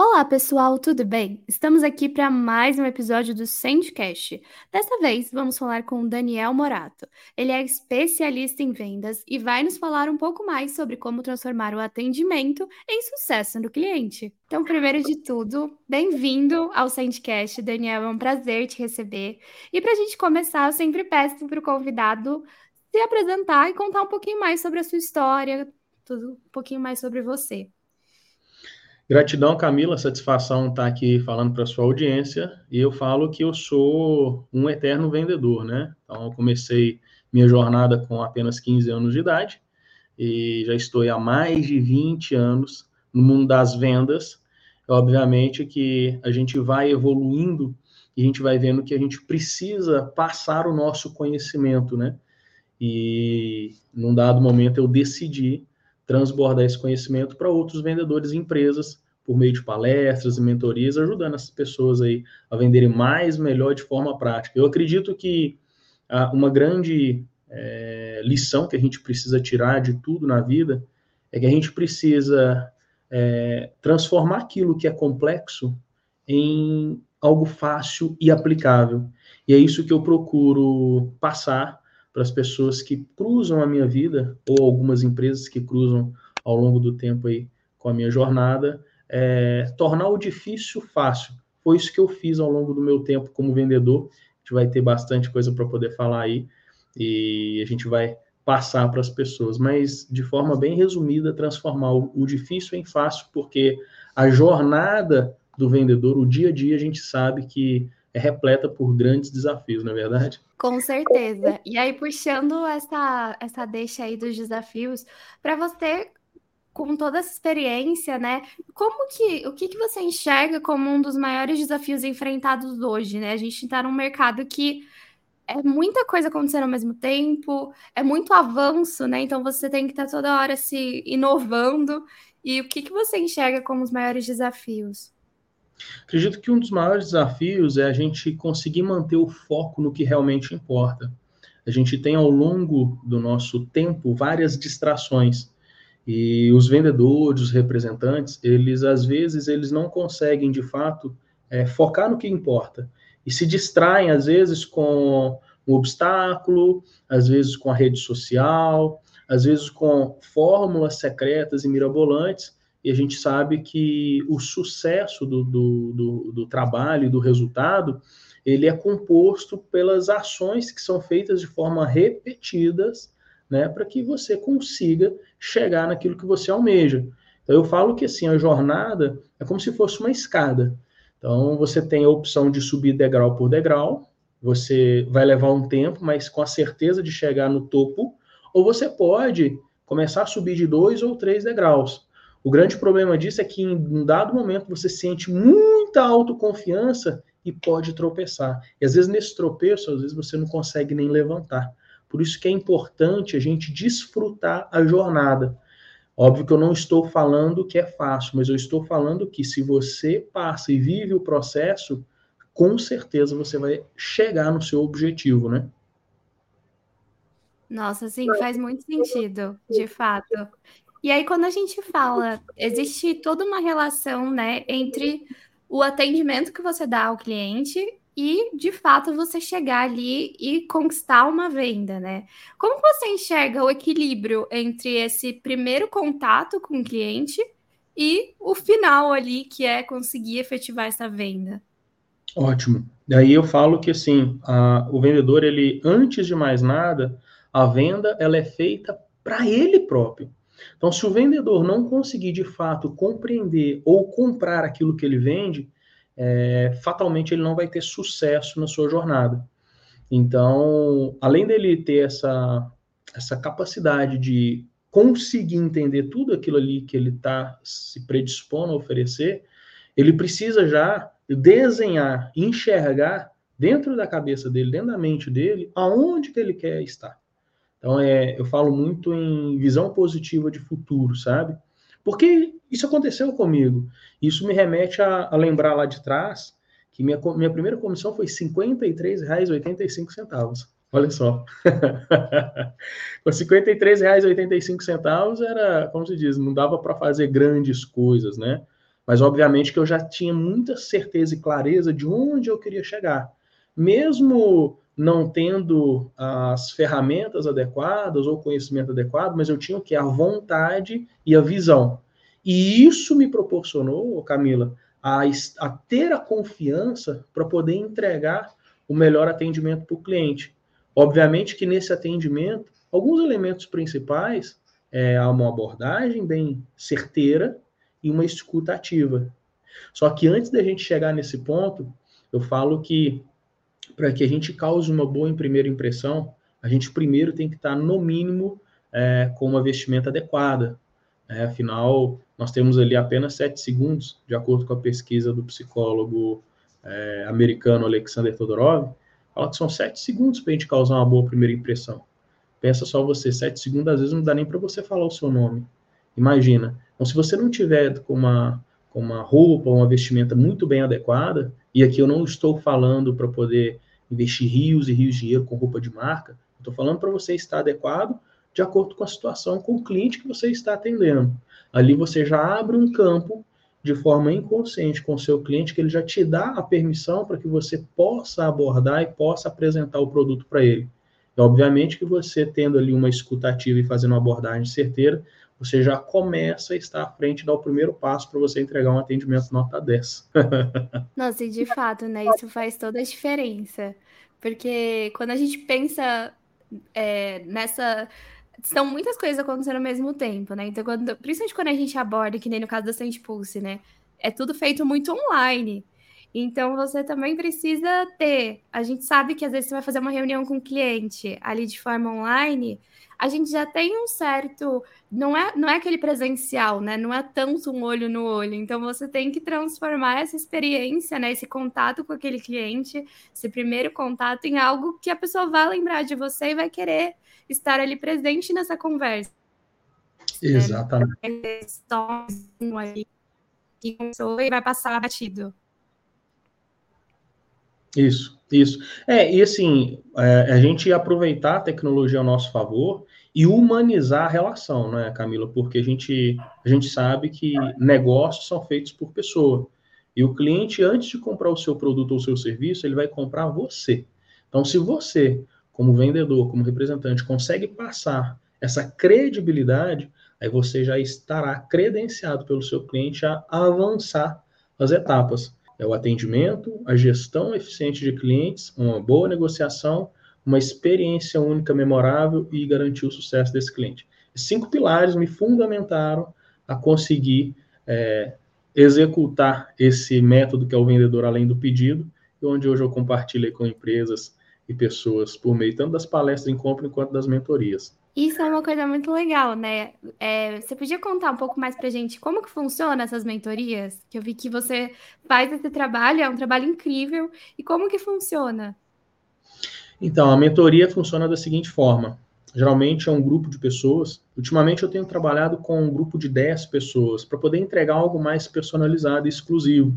Olá, pessoal, tudo bem? Estamos aqui para mais um episódio do Sendcast. Dessa vez, vamos falar com o Daniel Morato. Ele é especialista em vendas e vai nos falar um pouco mais sobre como transformar o atendimento em sucesso no cliente. Então, primeiro de tudo, bem-vindo ao Sendcast, Daniel. É um prazer te receber. E para a gente começar, eu sempre peço para o convidado se apresentar e contar um pouquinho mais sobre a sua história, tudo um pouquinho mais sobre você. Gratidão, Camila, satisfação estar aqui falando para a sua audiência. E eu falo que eu sou um eterno vendedor, né? Então, eu comecei minha jornada com apenas 15 anos de idade e já estou há mais de 20 anos no mundo das vendas. Obviamente que a gente vai evoluindo e a gente vai vendo que a gente precisa passar o nosso conhecimento, né? E num dado momento eu decidi transbordar esse conhecimento para outros vendedores e empresas por meio de palestras e mentorias, ajudando essas pessoas aí a venderem mais, melhor de forma prática. Eu acredito que ah, uma grande é, lição que a gente precisa tirar de tudo na vida é que a gente precisa é, transformar aquilo que é complexo em algo fácil e aplicável. E é isso que eu procuro passar para as pessoas que cruzam a minha vida, ou algumas empresas que cruzam ao longo do tempo aí com a minha jornada, é, tornar o difícil fácil. Foi isso que eu fiz ao longo do meu tempo como vendedor. A gente vai ter bastante coisa para poder falar aí e a gente vai passar para as pessoas, mas de forma bem resumida, transformar o, o difícil em fácil, porque a jornada do vendedor, o dia a dia, a gente sabe que é repleta por grandes desafios, não é verdade? Com certeza. E aí, puxando essa, essa deixa aí dos desafios, para você, com toda essa experiência, né? Como que o que, que você enxerga como um dos maiores desafios enfrentados hoje, né? A gente está num mercado que é muita coisa acontecendo ao mesmo tempo, é muito avanço, né? Então você tem que estar tá toda hora se inovando. E o que, que você enxerga como os maiores desafios? Acredito que um dos maiores desafios é a gente conseguir manter o foco no que realmente importa. A gente tem ao longo do nosso tempo várias distrações. E os vendedores, os representantes, eles às vezes eles não conseguem de fato é, focar no que importa e se distraem às vezes com um obstáculo, às vezes com a rede social, às vezes com fórmulas secretas e mirabolantes e a gente sabe que o sucesso do, do, do, do trabalho e do resultado ele é composto pelas ações que são feitas de forma repetidas, né, para que você consiga chegar naquilo que você almeja. Então eu falo que assim a jornada é como se fosse uma escada. Então você tem a opção de subir degrau por degrau, você vai levar um tempo, mas com a certeza de chegar no topo, ou você pode começar a subir de dois ou três degraus. O grande problema disso é que em um dado momento você sente muita autoconfiança e pode tropeçar. E às vezes nesse tropeço, às vezes você não consegue nem levantar. Por isso que é importante a gente desfrutar a jornada. Óbvio que eu não estou falando que é fácil, mas eu estou falando que se você passa e vive o processo, com certeza você vai chegar no seu objetivo, né? Nossa, sim, faz muito sentido, de fato. E aí, quando a gente fala, existe toda uma relação, né, entre o atendimento que você dá ao cliente e, de fato, você chegar ali e conquistar uma venda, né? Como você enxerga o equilíbrio entre esse primeiro contato com o cliente e o final ali, que é conseguir efetivar essa venda? Ótimo. Daí eu falo que, assim, a, o vendedor, ele, antes de mais nada, a venda, ela é feita para ele próprio. Então, se o vendedor não conseguir de fato compreender ou comprar aquilo que ele vende, é, fatalmente ele não vai ter sucesso na sua jornada. Então, além dele ter essa, essa capacidade de conseguir entender tudo aquilo ali que ele está se predispondo a oferecer, ele precisa já desenhar, enxergar dentro da cabeça dele, dentro da mente dele, aonde que ele quer estar. Então, é, eu falo muito em visão positiva de futuro, sabe? Porque isso aconteceu comigo. Isso me remete a, a lembrar lá de trás que minha, minha primeira comissão foi R$ 53,85. Olha só. Com R$ 53,85 era, como se diz, não dava para fazer grandes coisas, né? Mas, obviamente, que eu já tinha muita certeza e clareza de onde eu queria chegar. Mesmo não tendo as ferramentas adequadas ou conhecimento adequado, mas eu tinha o que? A vontade e a visão. E isso me proporcionou, Camila, a, a ter a confiança para poder entregar o melhor atendimento para o cliente. Obviamente que nesse atendimento, alguns elementos principais é uma abordagem bem certeira e uma escuta ativa. Só que antes da gente chegar nesse ponto, eu falo que para que a gente cause uma boa primeira impressão, a gente primeiro tem que estar, no mínimo, é, com uma vestimenta adequada. É, afinal, nós temos ali apenas sete segundos, de acordo com a pesquisa do psicólogo é, americano Alexander Todorov, fala que são sete segundos para a gente causar uma boa primeira impressão. Pensa só você, sete segundos às vezes não dá nem para você falar o seu nome. Imagina. Então, se você não tiver com uma, com uma roupa, uma vestimenta muito bem adequada, e aqui eu não estou falando para poder investir rios e rios de dinheiro com roupa de marca, estou falando para você estar adequado de acordo com a situação, com o cliente que você está atendendo. Ali você já abre um campo de forma inconsciente com o seu cliente, que ele já te dá a permissão para que você possa abordar e possa apresentar o produto para ele. E, obviamente que você tendo ali uma escutativa e fazendo uma abordagem certeira, você já começa a estar à frente dar o primeiro passo para você entregar um atendimento nota 10. Nossa, e de fato, né? Isso faz toda a diferença. Porque quando a gente pensa é, nessa. São muitas coisas acontecendo ao mesmo tempo, né? Então, quando, principalmente quando a gente aborda, que nem no caso da Sand Pulse, né? É tudo feito muito online. Então, você também precisa ter. A gente sabe que às vezes você vai fazer uma reunião com o um cliente ali de forma online, a gente já tem um certo. Não é, não é aquele presencial, né? Não é tanto um olho no olho. Então, você tem que transformar essa experiência, né? Esse contato com aquele cliente, esse primeiro contato, em algo que a pessoa vai lembrar de você e vai querer estar ali presente nessa conversa. Exatamente. Né? E vai passar batido. Isso, isso. É, e assim, é, a gente aproveitar a tecnologia ao nosso favor e humanizar a relação, né, Camila? Porque a gente, a gente sabe que negócios são feitos por pessoa. E o cliente, antes de comprar o seu produto ou o seu serviço, ele vai comprar você. Então, se você, como vendedor, como representante, consegue passar essa credibilidade, aí você já estará credenciado pelo seu cliente a avançar as etapas é o atendimento, a gestão eficiente de clientes, uma boa negociação, uma experiência única memorável e garantir o sucesso desse cliente. Cinco pilares me fundamentaram a conseguir é, executar esse método que é o vendedor além do pedido, e onde hoje eu compartilho com empresas e pessoas por meio tanto das palestras em compra quanto das mentorias. Isso é uma coisa muito legal, né? É, você podia contar um pouco mais pra gente como que funciona essas mentorias? Que eu vi que você faz esse trabalho, é um trabalho incrível. E como que funciona? Então, a mentoria funciona da seguinte forma. Geralmente é um grupo de pessoas. Ultimamente eu tenho trabalhado com um grupo de 10 pessoas para poder entregar algo mais personalizado e exclusivo.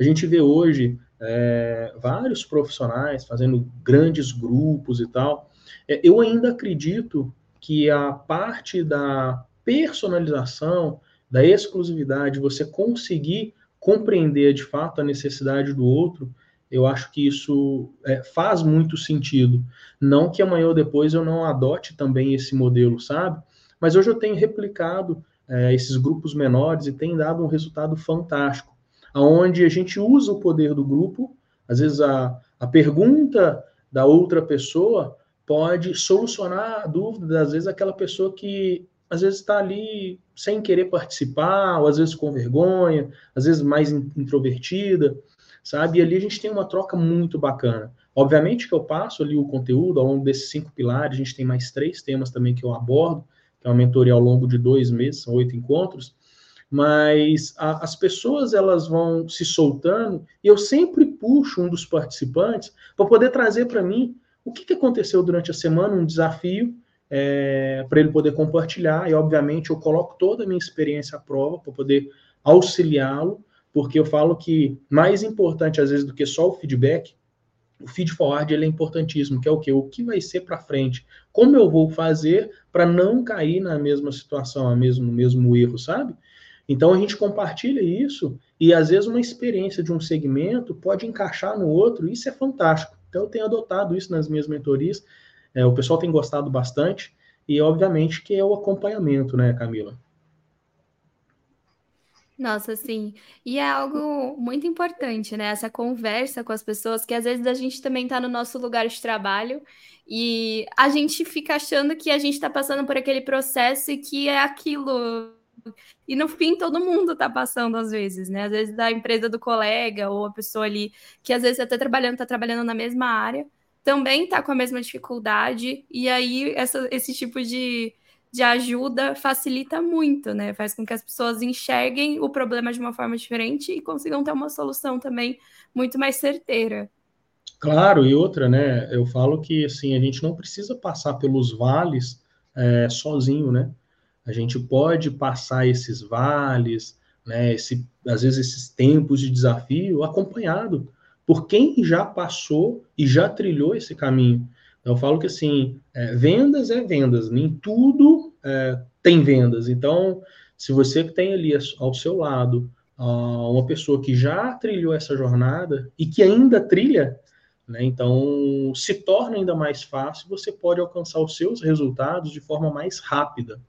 A gente vê hoje é, vários profissionais fazendo grandes grupos e tal. É, eu ainda acredito que a parte da personalização, da exclusividade, você conseguir compreender de fato a necessidade do outro, eu acho que isso é, faz muito sentido. Não que amanhã ou depois eu não adote também esse modelo, sabe? Mas hoje eu tenho replicado é, esses grupos menores e tem dado um resultado fantástico, aonde a gente usa o poder do grupo, às vezes a, a pergunta da outra pessoa pode solucionar a dúvida, às vezes, aquela pessoa que às vezes está ali sem querer participar, ou às vezes com vergonha, às vezes mais introvertida, sabe? E ali a gente tem uma troca muito bacana. Obviamente que eu passo ali o conteúdo ao longo desses cinco pilares, a gente tem mais três temas também que eu abordo, que é uma mentoria ao longo de dois meses, são oito encontros, mas a, as pessoas elas vão se soltando e eu sempre puxo um dos participantes para poder trazer para mim o que, que aconteceu durante a semana, um desafio é, para ele poder compartilhar, e obviamente eu coloco toda a minha experiência à prova para poder auxiliá-lo, porque eu falo que mais importante às vezes do que só o feedback, o feed forward ele é importantíssimo, que é o que? O que vai ser para frente? Como eu vou fazer para não cair na mesma situação, no mesmo, no mesmo erro, sabe? Então a gente compartilha isso e às vezes uma experiência de um segmento pode encaixar no outro, isso é fantástico. Então eu tenho adotado isso nas minhas mentorias, é, o pessoal tem gostado bastante e obviamente que é o acompanhamento, né, Camila? Nossa, sim. E é algo muito importante, né? Essa conversa com as pessoas, que às vezes a gente também está no nosso lugar de trabalho e a gente fica achando que a gente está passando por aquele processo e que é aquilo. E no fim todo mundo está passando às vezes, né? Às vezes da empresa do colega ou a pessoa ali que às vezes até trabalhando, está trabalhando na mesma área, também está com a mesma dificuldade, e aí essa, esse tipo de de ajuda facilita muito, né? Faz com que as pessoas enxerguem o problema de uma forma diferente e consigam ter uma solução também muito mais certeira. Claro, e outra, né? Eu falo que assim a gente não precisa passar pelos vales é, sozinho, né? A gente pode passar esses vales, né? Esse, às vezes esses tempos de desafio acompanhado por quem já passou e já trilhou esse caminho. Eu falo que assim, é, vendas é vendas, nem tudo é, tem vendas. Então, se você tem ali ao seu lado uh, uma pessoa que já trilhou essa jornada e que ainda trilha, né, então se torna ainda mais fácil, você pode alcançar os seus resultados de forma mais rápida.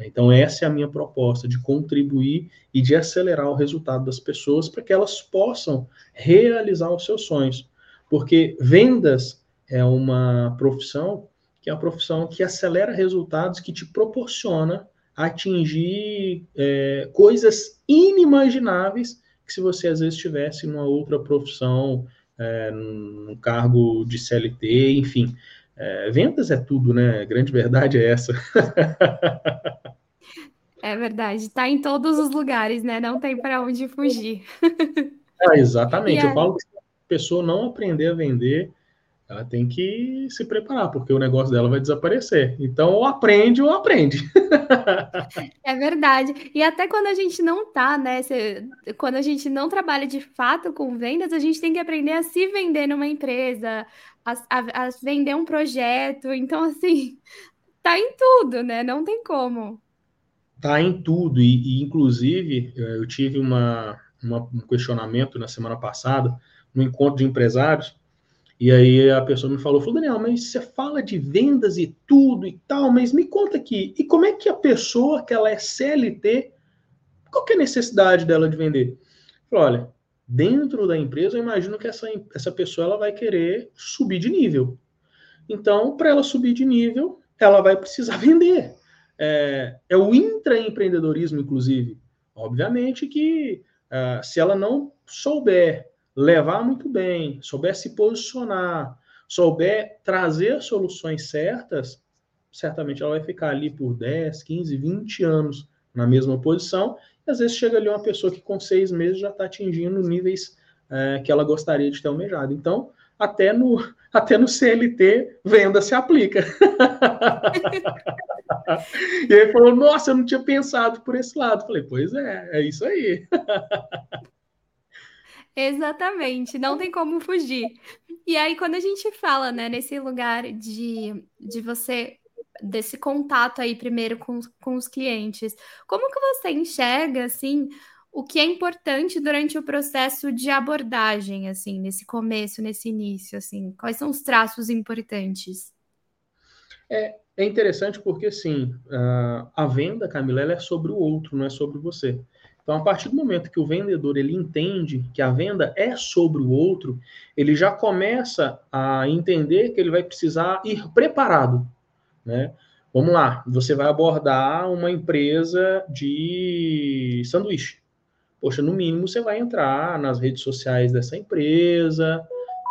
Então, essa é a minha proposta, de contribuir e de acelerar o resultado das pessoas para que elas possam realizar os seus sonhos. Porque vendas é uma profissão que é a profissão que acelera resultados, que te proporciona atingir é, coisas inimagináveis que se você às vezes estivesse numa outra profissão, é, num cargo de CLT, enfim. É, vendas é tudo, né? A grande verdade é essa. É verdade, está em todos os lugares, né? Não tem para onde fugir. Ah, exatamente. Eu falo que se a pessoa não aprender a vender, ela tem que se preparar, porque o negócio dela vai desaparecer. Então, ou aprende ou aprende. É verdade. E até quando a gente não tá, né? Se, quando a gente não trabalha de fato com vendas, a gente tem que aprender a se vender numa empresa, a, a, a vender um projeto. Então, assim, tá em tudo, né? Não tem como. Tá em tudo. E, e inclusive, eu tive uma, uma, um questionamento na semana passada, no encontro de empresários e aí a pessoa me falou, falou, Daniel, mas você fala de vendas e tudo e tal, mas me conta aqui, e como é que a pessoa que ela é CLT, qual que é a necessidade dela de vender? Falei, olha, dentro da empresa eu imagino que essa, essa pessoa ela vai querer subir de nível. Então, para ela subir de nível, ela vai precisar vender. É, é o intraempreendedorismo, inclusive. Obviamente que uh, se ela não souber levar muito bem, souber se posicionar, souber trazer soluções certas, certamente ela vai ficar ali por 10, 15, 20 anos na mesma posição. E às vezes chega ali uma pessoa que com seis meses já está atingindo níveis é, que ela gostaria de ter almejado. Então, até no, até no CLT, venda se aplica. e ele falou: Nossa, eu não tinha pensado por esse lado. Falei: Pois é, é isso aí. Exatamente, não tem como fugir. E aí, quando a gente fala, né, nesse lugar de, de você, desse contato aí primeiro com, com os clientes, como que você enxerga, assim, o que é importante durante o processo de abordagem, assim, nesse começo, nesse início, assim, quais são os traços importantes? É, é interessante porque, assim, a venda, Camila, ela é sobre o outro, não é sobre você. Então, a partir do momento que o vendedor ele entende que a venda é sobre o outro, ele já começa a entender que ele vai precisar ir preparado, né? Vamos lá, você vai abordar uma empresa de sanduíche. Poxa, no mínimo você vai entrar nas redes sociais dessa empresa,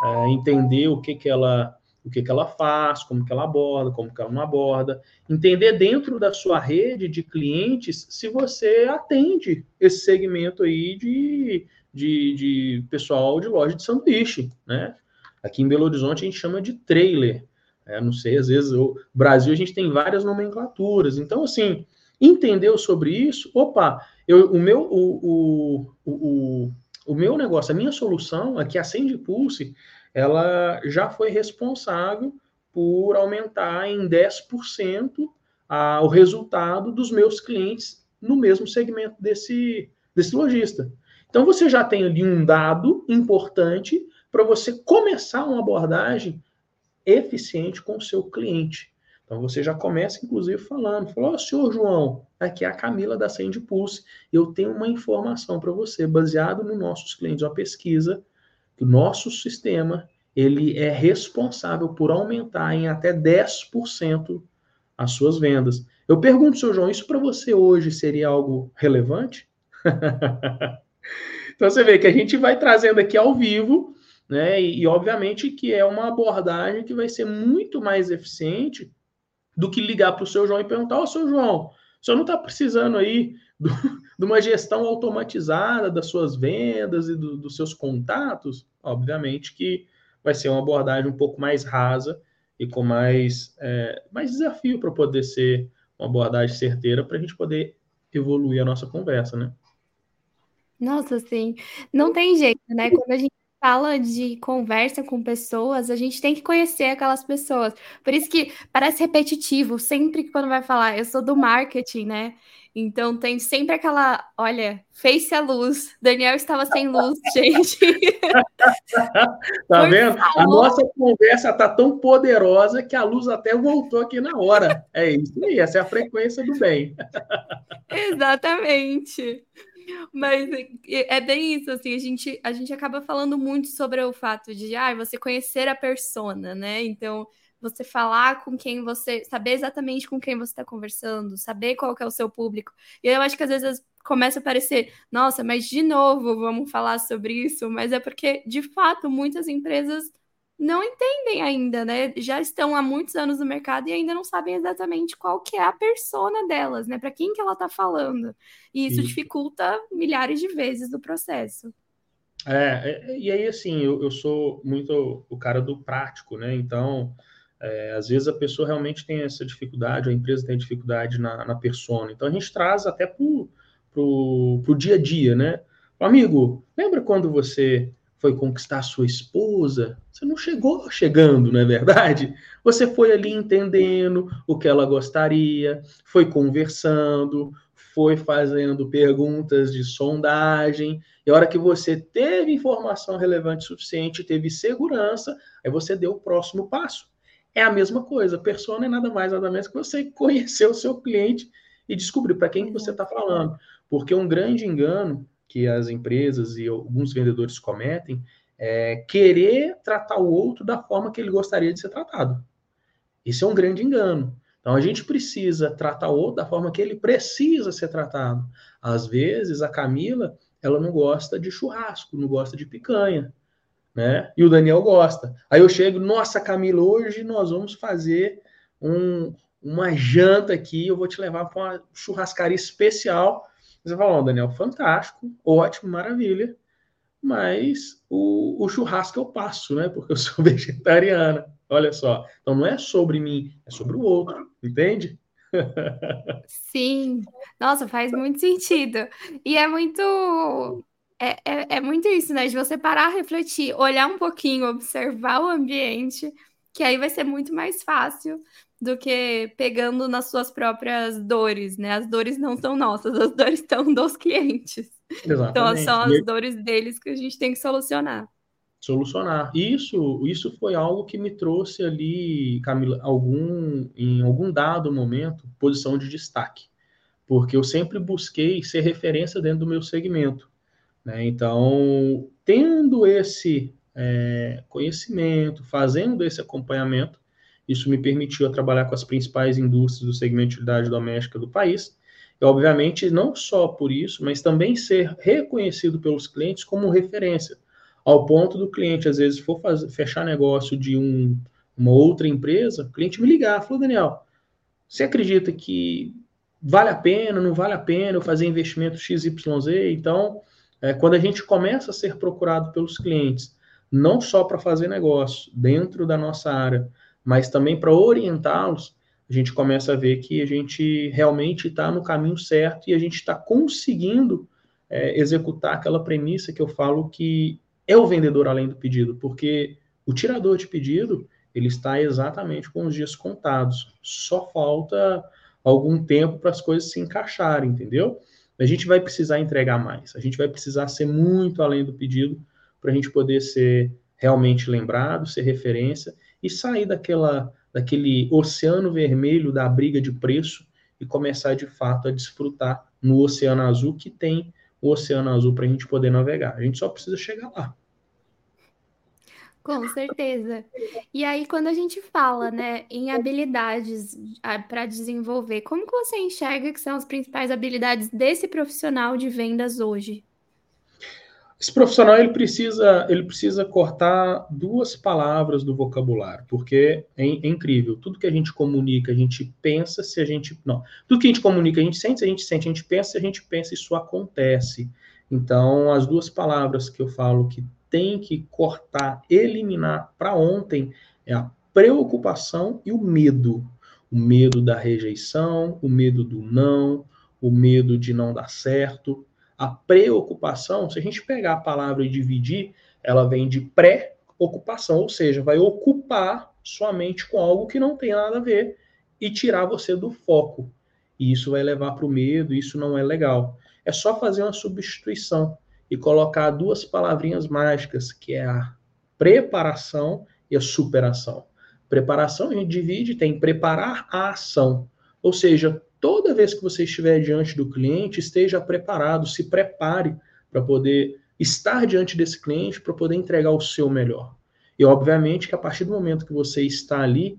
é, entender o que, que ela o que, que ela faz, como que ela aborda, como que ela não aborda, entender dentro da sua rede de clientes se você atende esse segmento aí de, de, de pessoal de loja de sanduíche, né? Aqui em Belo Horizonte a gente chama de trailer, é, não sei, às vezes o Brasil a gente tem várias nomenclaturas, então assim, entendeu sobre isso, opa, eu, o meu o, o, o, o meu negócio, a minha solução aqui, a Send Pulse, ela já foi responsável por aumentar em 10% a, o resultado dos meus clientes no mesmo segmento desse, desse lojista. Então você já tem ali um dado importante para você começar uma abordagem eficiente com o seu cliente. Então você já começa, inclusive, falando, falou, oh, senhor João, aqui é a Camila da Send Pulse, eu tenho uma informação para você, baseado nos nossos clientes, uma pesquisa, nosso sistema ele é responsável por aumentar em até 10% as suas vendas. Eu pergunto, senhor João, isso para você hoje seria algo relevante? então você vê que a gente vai trazendo aqui ao vivo, né? E, e obviamente que é uma abordagem que vai ser muito mais eficiente do que ligar para o seu João e perguntar: Ô, oh, seu João, o senhor não está precisando aí do, de uma gestão automatizada das suas vendas e do, dos seus contatos? Obviamente que vai ser uma abordagem um pouco mais rasa e com mais, é, mais desafio para poder ser uma abordagem certeira para a gente poder evoluir a nossa conversa, né? Nossa, sim. Não tem jeito, né? Quando a gente fala de conversa com pessoas, a gente tem que conhecer aquelas pessoas. Por isso que parece repetitivo, sempre que quando vai falar, eu sou do marketing, né? Então tem sempre aquela, olha, face a luz. Daniel estava sem luz, gente. tá vendo? A nossa conversa tá tão poderosa que a luz até voltou aqui na hora. É isso aí, essa é a frequência do bem. Exatamente. Mas é, é bem isso, assim, a gente, a gente acaba falando muito sobre o fato de ah, você conhecer a persona, né? Então, você falar com quem você, saber exatamente com quem você está conversando, saber qual que é o seu público. E eu acho que às vezes começa a parecer, nossa, mas de novo vamos falar sobre isso, mas é porque, de fato, muitas empresas não entendem ainda, né? Já estão há muitos anos no mercado e ainda não sabem exatamente qual que é a persona delas, né? Para quem que ela está falando. E isso dificulta milhares de vezes do processo. É, é, e aí assim, eu, eu sou muito o cara do prático, né? Então, é, às vezes a pessoa realmente tem essa dificuldade, a empresa tem dificuldade na, na persona. Então a gente traz até para o dia a dia, né? Amigo, lembra quando você foi conquistar sua esposa, você não chegou chegando, não é verdade? Você foi ali entendendo o que ela gostaria, foi conversando, foi fazendo perguntas de sondagem, e a hora que você teve informação relevante suficiente, teve segurança, aí você deu o próximo passo. É a mesma coisa, persona é nada mais, nada menos que você conhecer o seu cliente e descobrir para quem que você está falando. Porque um grande engano que as empresas e alguns vendedores cometem é querer tratar o outro da forma que ele gostaria de ser tratado. Isso é um grande engano. Então a gente precisa tratar o outro da forma que ele precisa ser tratado. Às vezes a Camila, ela não gosta de churrasco, não gosta de picanha, né? E o Daniel gosta. Aí eu chego, nossa Camila, hoje nós vamos fazer um, uma janta aqui, eu vou te levar para uma churrascaria especial você fala, oh, Daniel, fantástico, ótimo, maravilha, mas o, o churrasco eu passo, né? Porque eu sou vegetariana. Olha só. Então não é sobre mim, é sobre o outro, entende? Sim, nossa, faz muito sentido. E é muito. É, é, é, muito isso, né? De você parar, refletir, olhar um pouquinho, observar o ambiente, que aí vai ser muito mais fácil do que pegando nas suas próprias dores, né? As dores não são nossas, as dores estão dos clientes. Exatamente. Então são as dores deles que a gente tem que solucionar. Solucionar. Isso, isso foi algo que me trouxe ali, Camila, algum, em algum dado momento, posição de destaque. Porque eu sempre busquei ser referência dentro do meu segmento. Né? Então, tendo esse é, conhecimento, fazendo esse acompanhamento, isso me permitiu trabalhar com as principais indústrias do segmento de utilidade doméstica do país. E, obviamente, não só por isso, mas também ser reconhecido pelos clientes como referência, ao ponto do cliente, às vezes, for fazer, fechar negócio de um, uma outra empresa, o cliente me ligar, falou, Daniel, você acredita que vale a pena, não vale a pena eu fazer investimento XYZ? Então, é, quando a gente começa a ser procurado pelos clientes, não só para fazer negócio dentro da nossa área, mas também para orientá-los, a gente começa a ver que a gente realmente está no caminho certo e a gente está conseguindo é, executar aquela premissa que eu falo que é o vendedor além do pedido, porque o tirador de pedido ele está exatamente com os dias contados. Só falta algum tempo para as coisas se encaixarem, entendeu? A gente vai precisar entregar mais, a gente vai precisar ser muito além do pedido para a gente poder ser realmente lembrado, ser referência e sair daquela, daquele oceano vermelho da briga de preço e começar de fato a desfrutar no oceano azul que tem o oceano azul para a gente poder navegar. A gente só precisa chegar lá. Com certeza. E aí, quando a gente fala, né, em habilidades para desenvolver, como que você enxerga que são as principais habilidades desse profissional de vendas hoje? Esse profissional ele precisa, ele precisa cortar duas palavras do vocabulário, porque é, é, incrível. Tudo que a gente comunica, a gente pensa, se a gente. Não. Tudo que a gente comunica, a gente sente, se a gente sente, a gente pensa, se a gente pensa, isso acontece. Então, as duas palavras que eu falo que tem que cortar, eliminar para ontem é a preocupação e o medo. O medo da rejeição, o medo do não, o medo de não dar certo, a preocupação, se a gente pegar a palavra e dividir, ela vem de pré-ocupação, ou seja, vai ocupar sua mente com algo que não tem nada a ver e tirar você do foco. E isso vai levar para o medo, isso não é legal. É só fazer uma substituição e colocar duas palavrinhas mágicas, que é a preparação e a superação. Preparação a gente divide, tem preparar a ação. Ou seja, toda vez que você estiver diante do cliente, esteja preparado, se prepare para poder estar diante desse cliente, para poder entregar o seu melhor. E, obviamente, que a partir do momento que você está ali,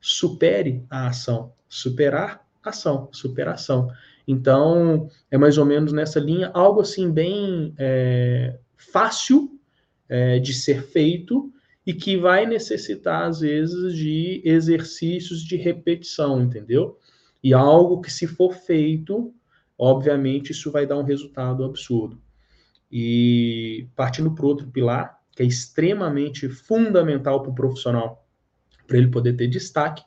supere a ação. Superar, ação, superação. Então, é mais ou menos nessa linha, algo assim bem é, fácil é, de ser feito e que vai necessitar, às vezes, de exercícios de repetição, entendeu? E algo que, se for feito, obviamente, isso vai dar um resultado absurdo. E partindo para outro pilar, que é extremamente fundamental para o profissional, para ele poder ter destaque,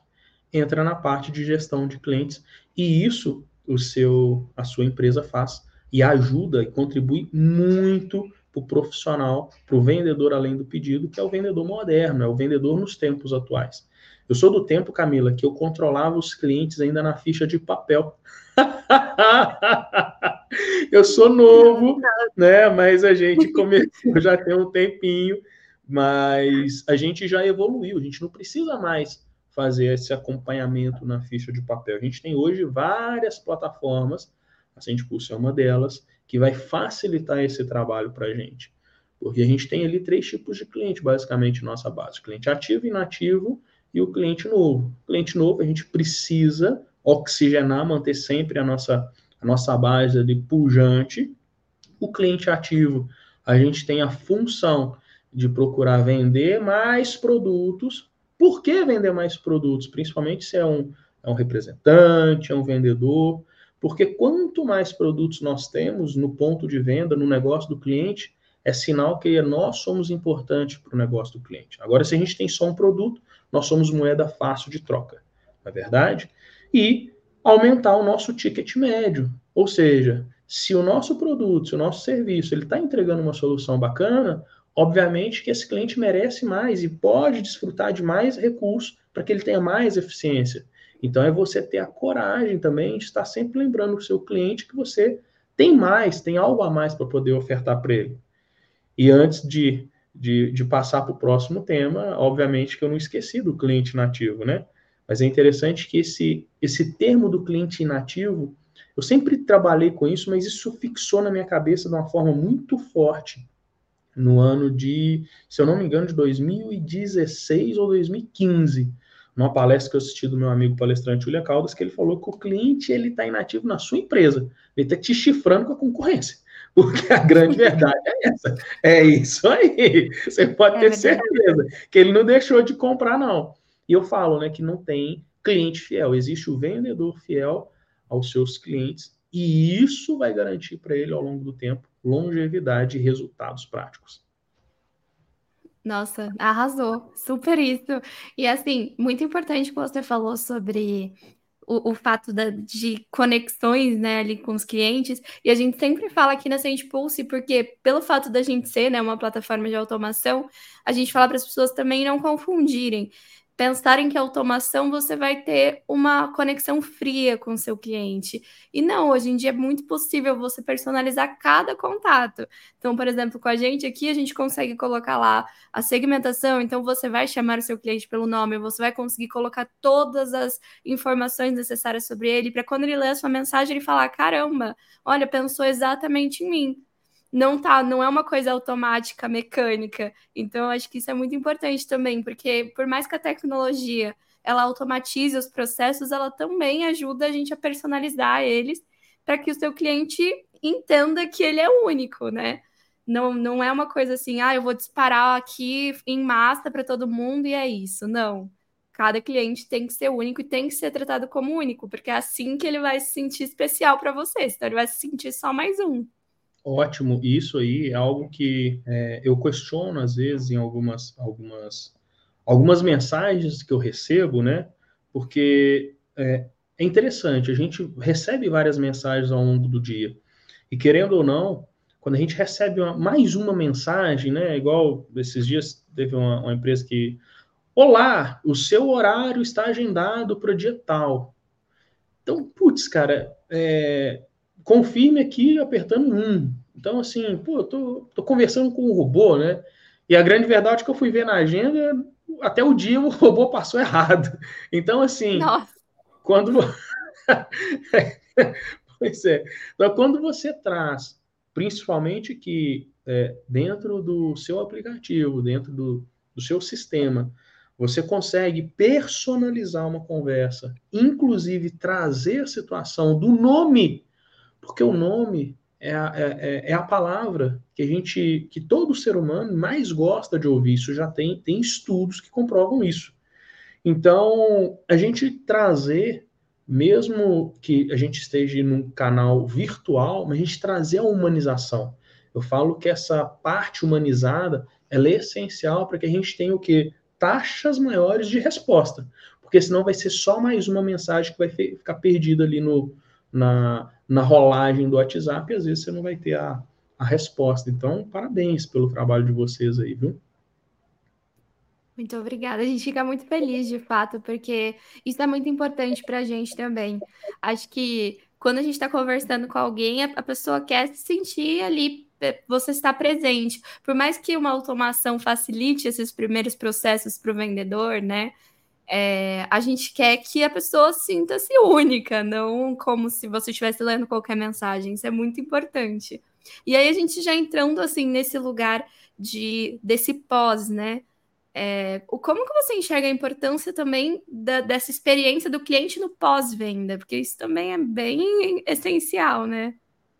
entra na parte de gestão de clientes. E isso o seu, a sua empresa faz e ajuda e contribui muito para o profissional, para o vendedor além do pedido, que é o vendedor moderno, é o vendedor nos tempos atuais. Eu sou do tempo, Camila, que eu controlava os clientes ainda na ficha de papel. eu sou novo, né? Mas a gente começou já tem um tempinho, mas a gente já evoluiu, a gente não precisa mais fazer esse acompanhamento na ficha de papel. A gente tem hoje várias plataformas, a Sendpulse é uma delas, que vai facilitar esse trabalho para a gente. Porque a gente tem ali três tipos de cliente, basicamente, nossa base: cliente ativo, inativo e o cliente novo. Cliente novo, a gente precisa oxigenar, manter sempre a nossa, a nossa base ali pujante. O cliente ativo, a gente tem a função de procurar vender mais produtos. Por que vender mais produtos? Principalmente se é um, é um representante, é um vendedor. Porque quanto mais produtos nós temos no ponto de venda, no negócio do cliente, é sinal que nós somos importantes para o negócio do cliente. Agora, se a gente tem só um produto, nós somos moeda fácil de troca, não é verdade? E aumentar o nosso ticket médio. Ou seja, se o nosso produto, se o nosso serviço, ele está entregando uma solução bacana, obviamente que esse cliente merece mais e pode desfrutar de mais recursos para que ele tenha mais eficiência. Então é você ter a coragem também de estar sempre lembrando o seu cliente que você tem mais, tem algo a mais para poder ofertar para ele. E antes de de, de passar para o próximo tema, obviamente que eu não esqueci do cliente nativo, né? Mas é interessante que esse, esse termo do cliente inativo, eu sempre trabalhei com isso, mas isso fixou na minha cabeça de uma forma muito forte no ano de, se eu não me engano, de 2016 ou 2015, numa palestra que eu assisti do meu amigo palestrante Julia Caldas, que ele falou que o cliente ele está inativo na sua empresa, ele está te chifrando com a concorrência. Porque a grande verdade é essa. É isso aí. Você pode é ter certeza que ele não deixou de comprar, não. E eu falo, né, que não tem cliente fiel. Existe o vendedor fiel aos seus clientes e isso vai garantir para ele ao longo do tempo longevidade e resultados práticos. Nossa, arrasou, super isso. E assim, muito importante que você falou sobre o, o fato da, de conexões né, ali com os clientes. E a gente sempre fala aqui na Sente Pulse, porque pelo fato da gente ser né, uma plataforma de automação, a gente fala para as pessoas também não confundirem. Pensar em que automação você vai ter uma conexão fria com o seu cliente. E não, hoje em dia é muito possível você personalizar cada contato. Então, por exemplo, com a gente aqui, a gente consegue colocar lá a segmentação, então você vai chamar o seu cliente pelo nome, você vai conseguir colocar todas as informações necessárias sobre ele, para quando ele ler a sua mensagem, ele falar: caramba, olha, pensou exatamente em mim não tá, não é uma coisa automática, mecânica. Então, acho que isso é muito importante também, porque por mais que a tecnologia ela automatize os processos, ela também ajuda a gente a personalizar eles para que o seu cliente entenda que ele é único, né? Não, não é uma coisa assim, ah, eu vou disparar aqui em massa para todo mundo e é isso. Não. Cada cliente tem que ser único e tem que ser tratado como único, porque é assim que ele vai se sentir especial para você, então ele vai se sentir só mais um. Ótimo, isso aí é algo que é, eu questiono às vezes em algumas, algumas, algumas mensagens que eu recebo, né? Porque é, é interessante, a gente recebe várias mensagens ao longo do dia. E querendo ou não, quando a gente recebe uma, mais uma mensagem, né? Igual esses dias teve uma, uma empresa que. Olá, o seu horário está agendado para o dia tal. Então, putz, cara, é, confirme aqui apertando um. Então, assim, pô, eu tô, tô conversando com o robô, né? E a grande verdade é que eu fui ver na agenda, até o dia o robô passou errado. Então, assim, Nossa. quando. pois é. Então, quando você traz, principalmente que é, dentro do seu aplicativo, dentro do, do seu sistema, você consegue personalizar uma conversa, inclusive trazer a situação do nome porque o nome é a, é, é, é a palavra que a gente, que todo ser humano mais gosta de ouvir. Isso já tem, tem estudos que comprovam isso. Então, a gente trazer, mesmo que a gente esteja num canal virtual, mas a gente trazer a humanização. Eu falo que essa parte humanizada ela é essencial para que a gente tenha o quê? Taxas maiores de resposta. Porque senão vai ser só mais uma mensagem que vai ficar perdida ali no, na, na rolagem do WhatsApp, e às vezes você não vai ter a, a resposta. Então, parabéns pelo trabalho de vocês aí, viu? Muito obrigada. A gente fica muito feliz, de fato, porque isso é muito importante para a gente também. Acho que quando a gente está conversando com alguém, a pessoa quer se sentir ali, é, você está presente. Por mais que uma automação facilite esses primeiros processos para o vendedor, né? É, a gente quer que a pessoa sinta-se única, não como se você estivesse lendo qualquer mensagem. Isso é muito importante. E aí a gente já entrando assim nesse lugar de desse pós, né? É, como que você enxerga a importância também da, dessa experiência do cliente no pós-venda? Porque isso também é bem essencial, né?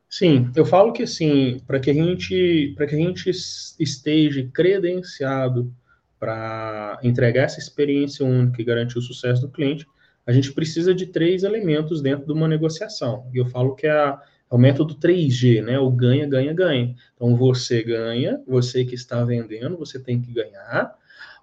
Sim, eu falo que assim, para que a gente para que a gente esteja credenciado para entregar essa experiência única e garantir o sucesso do cliente, a gente precisa de três elementos dentro de uma negociação. E eu falo que é, é o método 3G, né? O ganha, ganha, ganha. Então você ganha, você que está vendendo, você tem que ganhar,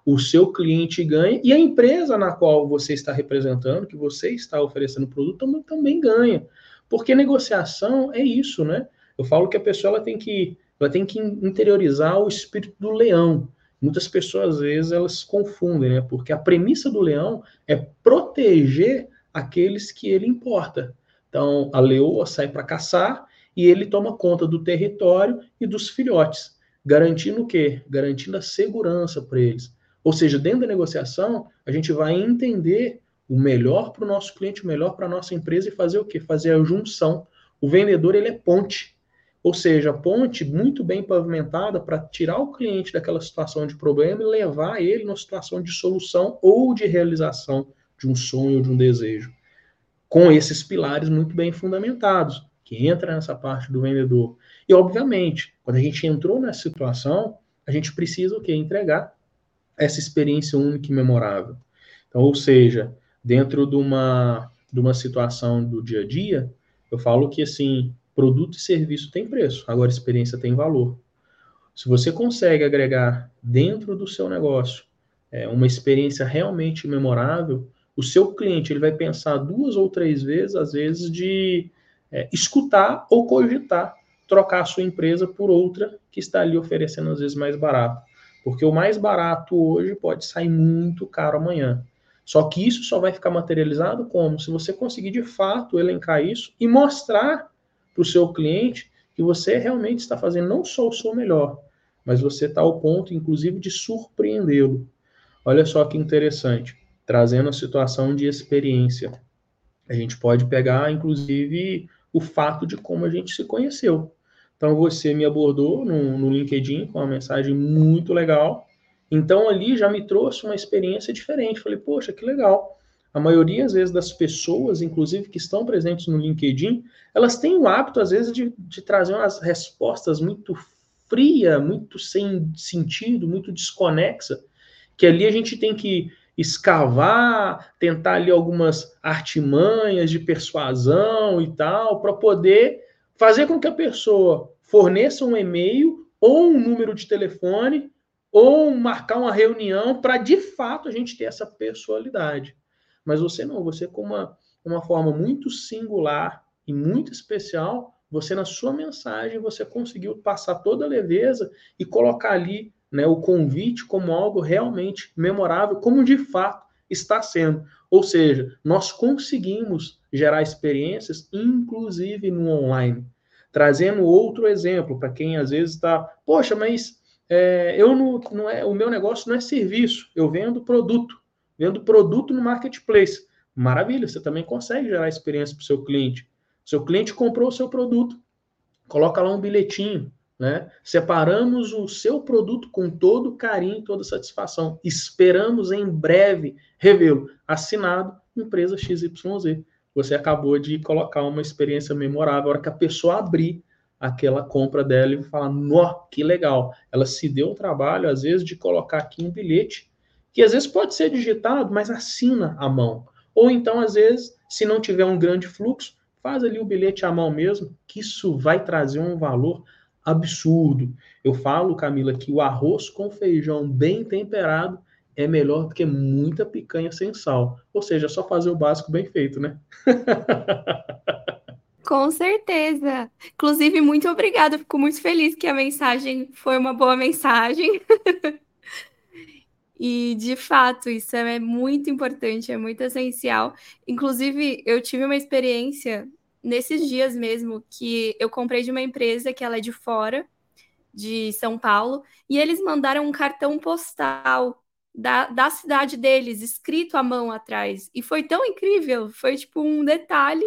o seu cliente ganha e a empresa na qual você está representando, que você está oferecendo produto, também, também ganha. Porque negociação é isso, né? Eu falo que a pessoa ela tem que, ela tem que interiorizar o espírito do leão. Muitas pessoas, às vezes, elas se confundem, né? Porque a premissa do leão é proteger aqueles que ele importa. Então, a leoa sai para caçar e ele toma conta do território e dos filhotes, garantindo o quê? Garantindo a segurança para eles. Ou seja, dentro da negociação, a gente vai entender o melhor para o nosso cliente, o melhor para a nossa empresa e fazer o quê? Fazer a junção. O vendedor, ele é ponte. Ou seja, ponte muito bem pavimentada para tirar o cliente daquela situação de problema e levar ele numa situação de solução ou de realização de um sonho ou de um desejo. Com esses pilares muito bem fundamentados, que entra nessa parte do vendedor. E, obviamente, quando a gente entrou nessa situação, a gente precisa o quê? Entregar essa experiência única e memorável. Então, ou seja, dentro de uma, de uma situação do dia a dia, eu falo que, assim, Produto e serviço tem preço, agora experiência tem valor. Se você consegue agregar dentro do seu negócio é, uma experiência realmente memorável, o seu cliente ele vai pensar duas ou três vezes, às vezes, de é, escutar ou cogitar trocar a sua empresa por outra que está ali oferecendo às vezes mais barato. Porque o mais barato hoje pode sair muito caro amanhã. Só que isso só vai ficar materializado como? Se você conseguir de fato elencar isso e mostrar para o seu cliente que você realmente está fazendo não só o seu melhor, mas você está ao ponto, inclusive, de surpreendê-lo. Olha só que interessante, trazendo a situação de experiência. A gente pode pegar, inclusive, o fato de como a gente se conheceu. Então, você me abordou no, no LinkedIn com uma mensagem muito legal. Então, ali já me trouxe uma experiência diferente. Falei, poxa, que legal. A maioria, às vezes, das pessoas, inclusive que estão presentes no LinkedIn, elas têm o hábito, às vezes, de, de trazer umas respostas muito fria, muito sem sentido, muito desconexa, que ali a gente tem que escavar, tentar ali algumas artimanhas de persuasão e tal, para poder fazer com que a pessoa forneça um e-mail ou um número de telefone ou marcar uma reunião para de fato a gente ter essa personalidade. Mas você não, você com uma, uma forma muito singular e muito especial, você na sua mensagem você conseguiu passar toda a leveza e colocar ali né, o convite como algo realmente memorável, como de fato está sendo. Ou seja, nós conseguimos gerar experiências, inclusive no online. Trazendo outro exemplo para quem às vezes está, poxa, mas é, eu não, não é, o meu negócio não é serviço, eu vendo produto, vendo produto no marketplace. Maravilha, você também consegue gerar experiência para o seu cliente. Seu cliente comprou o seu produto, coloca lá um bilhetinho, né? Separamos o seu produto com todo carinho, toda satisfação. Esperamos em breve revê-lo. Assinado, empresa XYZ. Você acabou de colocar uma experiência memorável. A hora que a pessoa abrir aquela compra dela e falar: Nó, que legal. Ela se deu o trabalho, às vezes, de colocar aqui um bilhete, que às vezes pode ser digitado, mas assina a mão. Ou então, às vezes, se não tiver um grande fluxo, faz ali o bilhete à mão mesmo, que isso vai trazer um valor absurdo. Eu falo, Camila, que o arroz com feijão bem temperado é melhor do que muita picanha sem sal. Ou seja, é só fazer o básico bem feito, né? Com certeza. Inclusive, muito obrigada. Fico muito feliz que a mensagem foi uma boa mensagem. e, de fato, isso é muito importante, é muito essencial. Inclusive, eu tive uma experiência nesses dias mesmo que eu comprei de uma empresa que ela é de fora, de São Paulo, e eles mandaram um cartão postal da, da cidade deles, escrito à mão atrás. E foi tão incrível, foi tipo um detalhe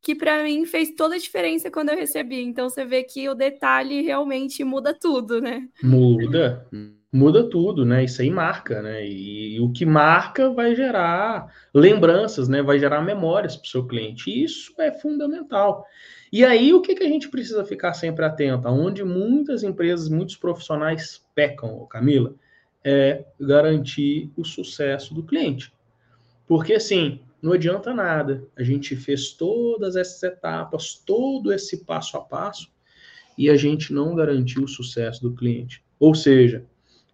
que para mim fez toda a diferença quando eu recebi. Então você vê que o detalhe realmente muda tudo, né? Muda muda tudo, né? Isso aí marca, né? E, e, o que marca vai gerar lembranças, né? Vai gerar memórias para o seu cliente. Isso é fundamental. E aí, o que, que a gente precisa ficar sempre atento? Onde muitas empresas, muitos profissionais pecam, Camila, é garantir o sucesso do cliente. Porque, assim, não adianta nada. A gente fez todas essas etapas, todo esse passo a passo, e a gente não garantiu o sucesso do cliente. Ou seja,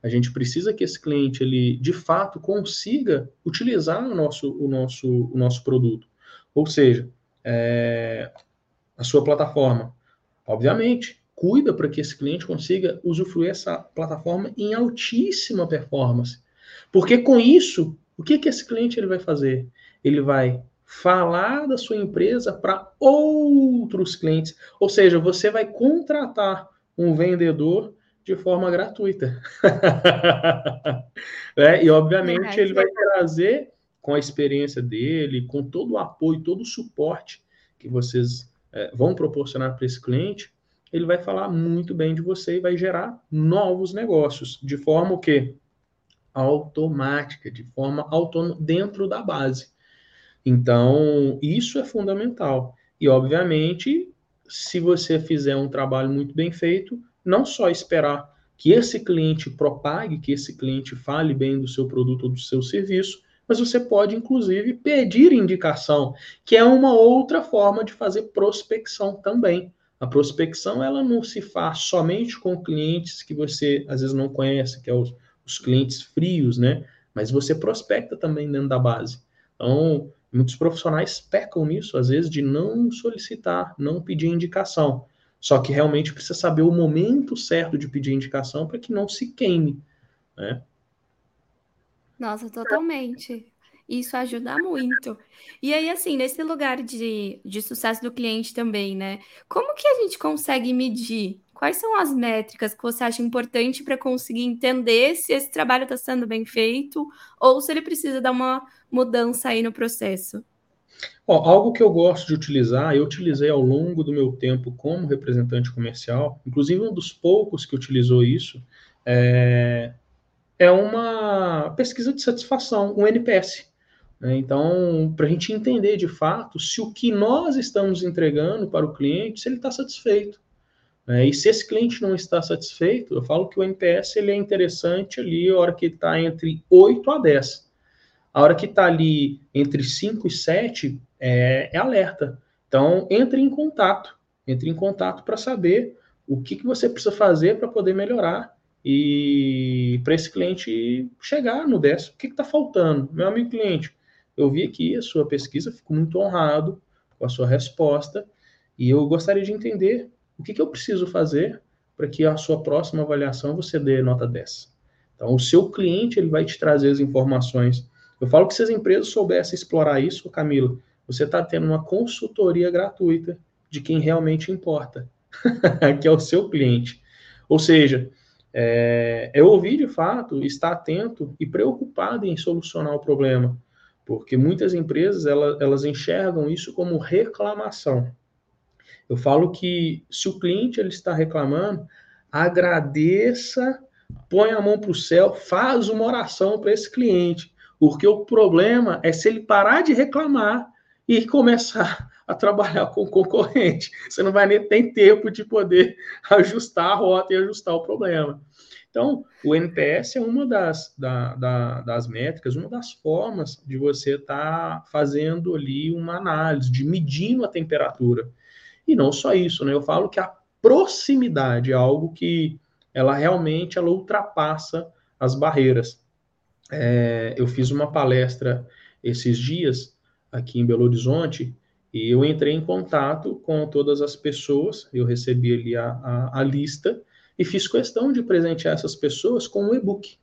a gente precisa que esse cliente ele de fato consiga utilizar o nosso, o nosso, o nosso produto. Ou seja, é, a sua plataforma. Obviamente, cuida para que esse cliente consiga usufruir essa plataforma em altíssima performance. Porque com isso, o que, que esse cliente ele vai fazer? Ele vai falar da sua empresa para outros clientes. Ou seja, você vai contratar um vendedor de forma gratuita. é, e, obviamente, ele vai trazer, com a experiência dele, com todo o apoio, todo o suporte que vocês é, vão proporcionar para esse cliente, ele vai falar muito bem de você e vai gerar novos negócios, de forma o quê? Automática, de forma autônoma, dentro da base. Então, isso é fundamental. E, obviamente, se você fizer um trabalho muito bem feito, não só esperar que esse cliente propague, que esse cliente fale bem do seu produto ou do seu serviço, mas você pode, inclusive, pedir indicação, que é uma outra forma de fazer prospecção também. A prospecção ela não se faz somente com clientes que você às vezes não conhece, que é os, os clientes frios, né? Mas você prospecta também dentro da base. Então, muitos profissionais pecam nisso, às vezes, de não solicitar, não pedir indicação. Só que realmente precisa saber o momento certo de pedir indicação para que não se queime. né? Nossa, totalmente. Isso ajuda muito. E aí, assim, nesse lugar de, de sucesso do cliente também, né? Como que a gente consegue medir? Quais são as métricas que você acha importante para conseguir entender se esse trabalho está sendo bem feito ou se ele precisa dar uma mudança aí no processo? Algo que eu gosto de utilizar, eu utilizei ao longo do meu tempo como representante comercial, inclusive um dos poucos que utilizou isso, é, é uma pesquisa de satisfação, um NPS. Né? Então, para a gente entender de fato se o que nós estamos entregando para o cliente, se ele está satisfeito. Né? E se esse cliente não está satisfeito, eu falo que o NPS ele é interessante ali a hora que está entre 8 a 10. A hora que está ali entre 5 e 7 é, é alerta. Então, entre em contato. Entre em contato para saber o que, que você precisa fazer para poder melhorar e para esse cliente chegar no 10. O que está faltando? Meu amigo cliente, eu vi aqui a sua pesquisa, fico muito honrado com a sua resposta e eu gostaria de entender o que, que eu preciso fazer para que a sua próxima avaliação você dê nota 10. Então, o seu cliente ele vai te trazer as informações. Eu falo que se as empresas soubessem explorar isso, Camila, você está tendo uma consultoria gratuita de quem realmente importa, que é o seu cliente. Ou seja, é, é ouvir de fato, estar atento e preocupado em solucionar o problema porque muitas empresas elas, elas enxergam isso como reclamação. Eu falo que se o cliente ele está reclamando, agradeça, põe a mão para o céu, faz uma oração para esse cliente, porque o problema é se ele parar de reclamar e começar a trabalhar com o concorrente. Você não vai nem ter tempo de poder ajustar a rota e ajustar o problema. Então, o NPS é uma das, da, da, das métricas, uma das formas de você estar tá fazendo ali uma análise, de medindo a temperatura. E não só isso, né? Eu falo que a proximidade é algo que ela realmente ela ultrapassa as barreiras. É, eu fiz uma palestra esses dias aqui em Belo Horizonte e eu entrei em contato com todas as pessoas, eu recebi ali a, a, a lista e fiz questão de presentear essas pessoas com um e-book.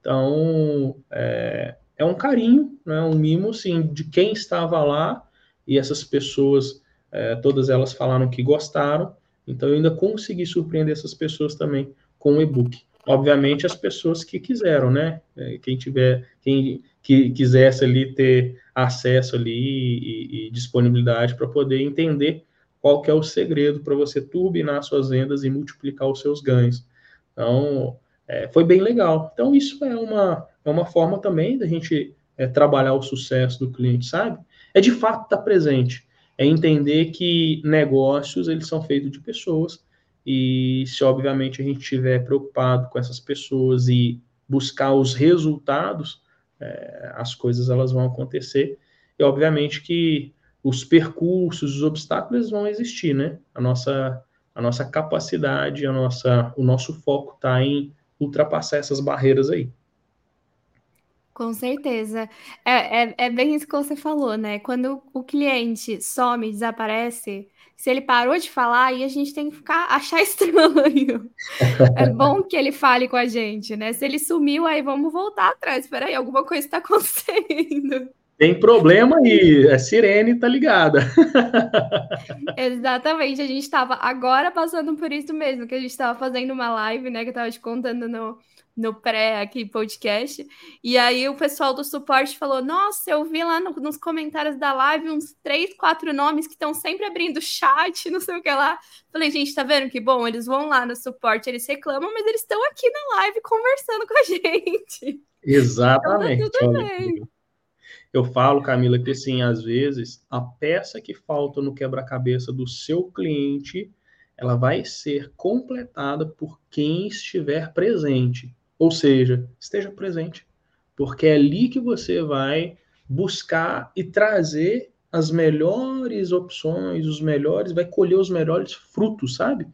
Então, é, é um carinho, né, um mimo, sim, de quem estava lá, e essas pessoas, é, todas elas falaram que gostaram, então eu ainda consegui surpreender essas pessoas também com o e-book. Obviamente, as pessoas que quiseram, né? É, quem tiver, quem que quisesse ali ter acesso ali e, e disponibilidade para poder entender qual que é o segredo para você turbinar suas vendas e multiplicar os seus ganhos. Então, é, foi bem legal. Então, isso é uma, é uma forma também da gente é, trabalhar o sucesso do cliente, sabe? É de fato estar tá presente. É entender que negócios, eles são feitos de pessoas e se, obviamente, a gente estiver preocupado com essas pessoas e buscar os resultados, é, as coisas elas vão acontecer. E, obviamente, que os percursos, os obstáculos vão existir, né? A nossa, a nossa capacidade, a nossa, o nosso foco está em ultrapassar essas barreiras aí. Com certeza. É, é, é, bem isso que você falou, né? Quando o cliente some, desaparece, se ele parou de falar, aí a gente tem que ficar achar estranho. é bom que ele fale com a gente, né? Se ele sumiu, aí vamos voltar atrás. Espera aí, alguma coisa está acontecendo. Tem problema aí, a sirene tá ligada. Exatamente, a gente estava agora passando por isso mesmo, que a gente estava fazendo uma live, né, que eu estava te contando no, no pré aqui podcast, e aí o pessoal do suporte falou, nossa, eu vi lá no, nos comentários da live uns três, quatro nomes que estão sempre abrindo chat, não sei o que lá. Falei, gente, tá vendo que bom? Eles vão lá no suporte, eles reclamam, mas eles estão aqui na live conversando com a gente. Exatamente. Então, tá tudo bem. Eu falo, Camila, que assim, às vezes, a peça que falta no quebra-cabeça do seu cliente, ela vai ser completada por quem estiver presente. Ou seja, esteja presente. Porque é ali que você vai buscar e trazer as melhores opções, os melhores, vai colher os melhores frutos, sabe?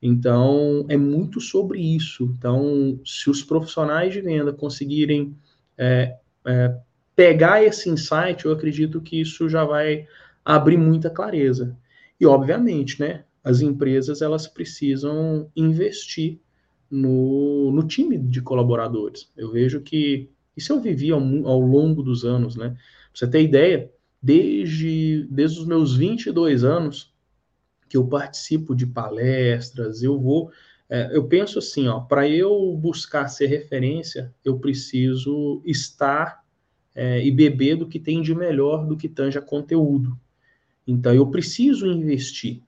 Então, é muito sobre isso. Então, se os profissionais de venda conseguirem é, é, pegar esse insight, eu acredito que isso já vai abrir muita clareza. E, obviamente, né, as empresas elas precisam investir no, no time de colaboradores. Eu vejo que isso eu vivi ao, ao longo dos anos, né? Pra você ter ideia, desde, desde os meus 22 anos que eu participo de palestras, eu vou. É, eu penso assim, ó, para eu buscar ser referência, eu preciso estar é, e beber do que tem de melhor do que tanja conteúdo. Então eu preciso investir.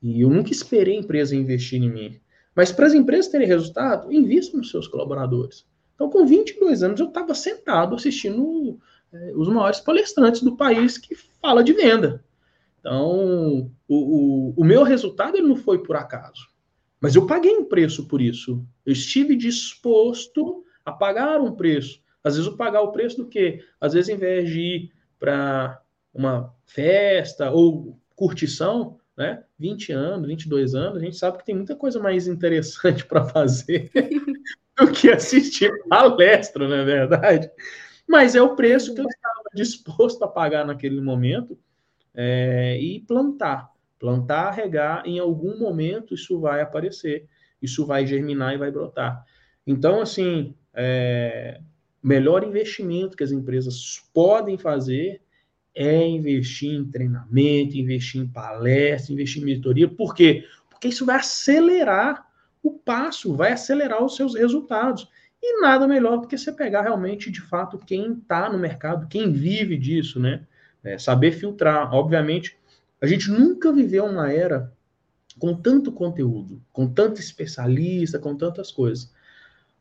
E eu nunca esperei a empresa investir em mim. Mas para as empresas terem resultado, invista nos seus colaboradores. Então, com 22 anos, eu estava sentado assistindo é, os maiores palestrantes do país que fala de venda. Então, o, o, o meu resultado ele não foi por acaso. Mas eu paguei um preço por isso. Eu estive disposto a pagar um preço. Às vezes, eu pagar o preço do quê? Às vezes, em vez de ir para uma festa ou curtição, né? 20 anos, 22 anos, a gente sabe que tem muita coisa mais interessante para fazer do que assistir palestra, não é verdade? Mas é o preço que eu estava disposto a pagar naquele momento é, e plantar. Plantar, regar, em algum momento isso vai aparecer, isso vai germinar e vai brotar. Então, assim, é, melhor investimento que as empresas podem fazer é investir em treinamento, investir em palestra, investir em mentoria. Por quê? Porque isso vai acelerar o passo, vai acelerar os seus resultados. E nada melhor do que você pegar realmente, de fato, quem está no mercado, quem vive disso, né? É, saber filtrar. Obviamente, a gente nunca viveu uma era com tanto conteúdo, com tanto especialista, com tantas coisas.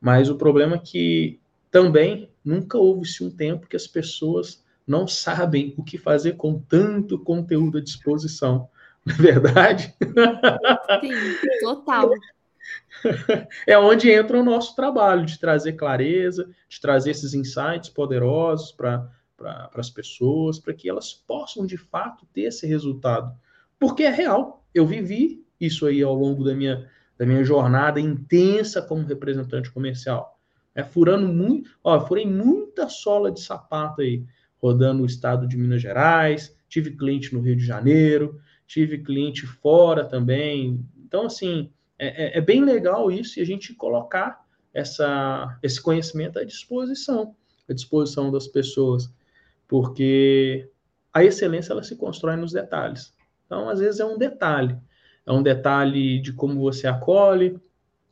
Mas o problema é que também nunca houve-se um tempo que as pessoas não sabem o que fazer com tanto conteúdo à disposição. Não é verdade? Sim, total. É onde entra o nosso trabalho de trazer clareza, de trazer esses insights poderosos para pra, as pessoas, para que elas possam de fato ter esse resultado. Porque é real. Eu vivi isso aí ao longo da minha, da minha jornada intensa como representante comercial. É, furando muito, ó, furei muita sola de sapato aí rodando o estado de Minas Gerais, tive cliente no Rio de Janeiro, tive cliente fora também. Então, assim, é, é, é bem legal isso e a gente colocar essa, esse conhecimento à disposição, à disposição das pessoas, porque a excelência ela se constrói nos detalhes. Então, às vezes é um detalhe, é um detalhe de como você acolhe,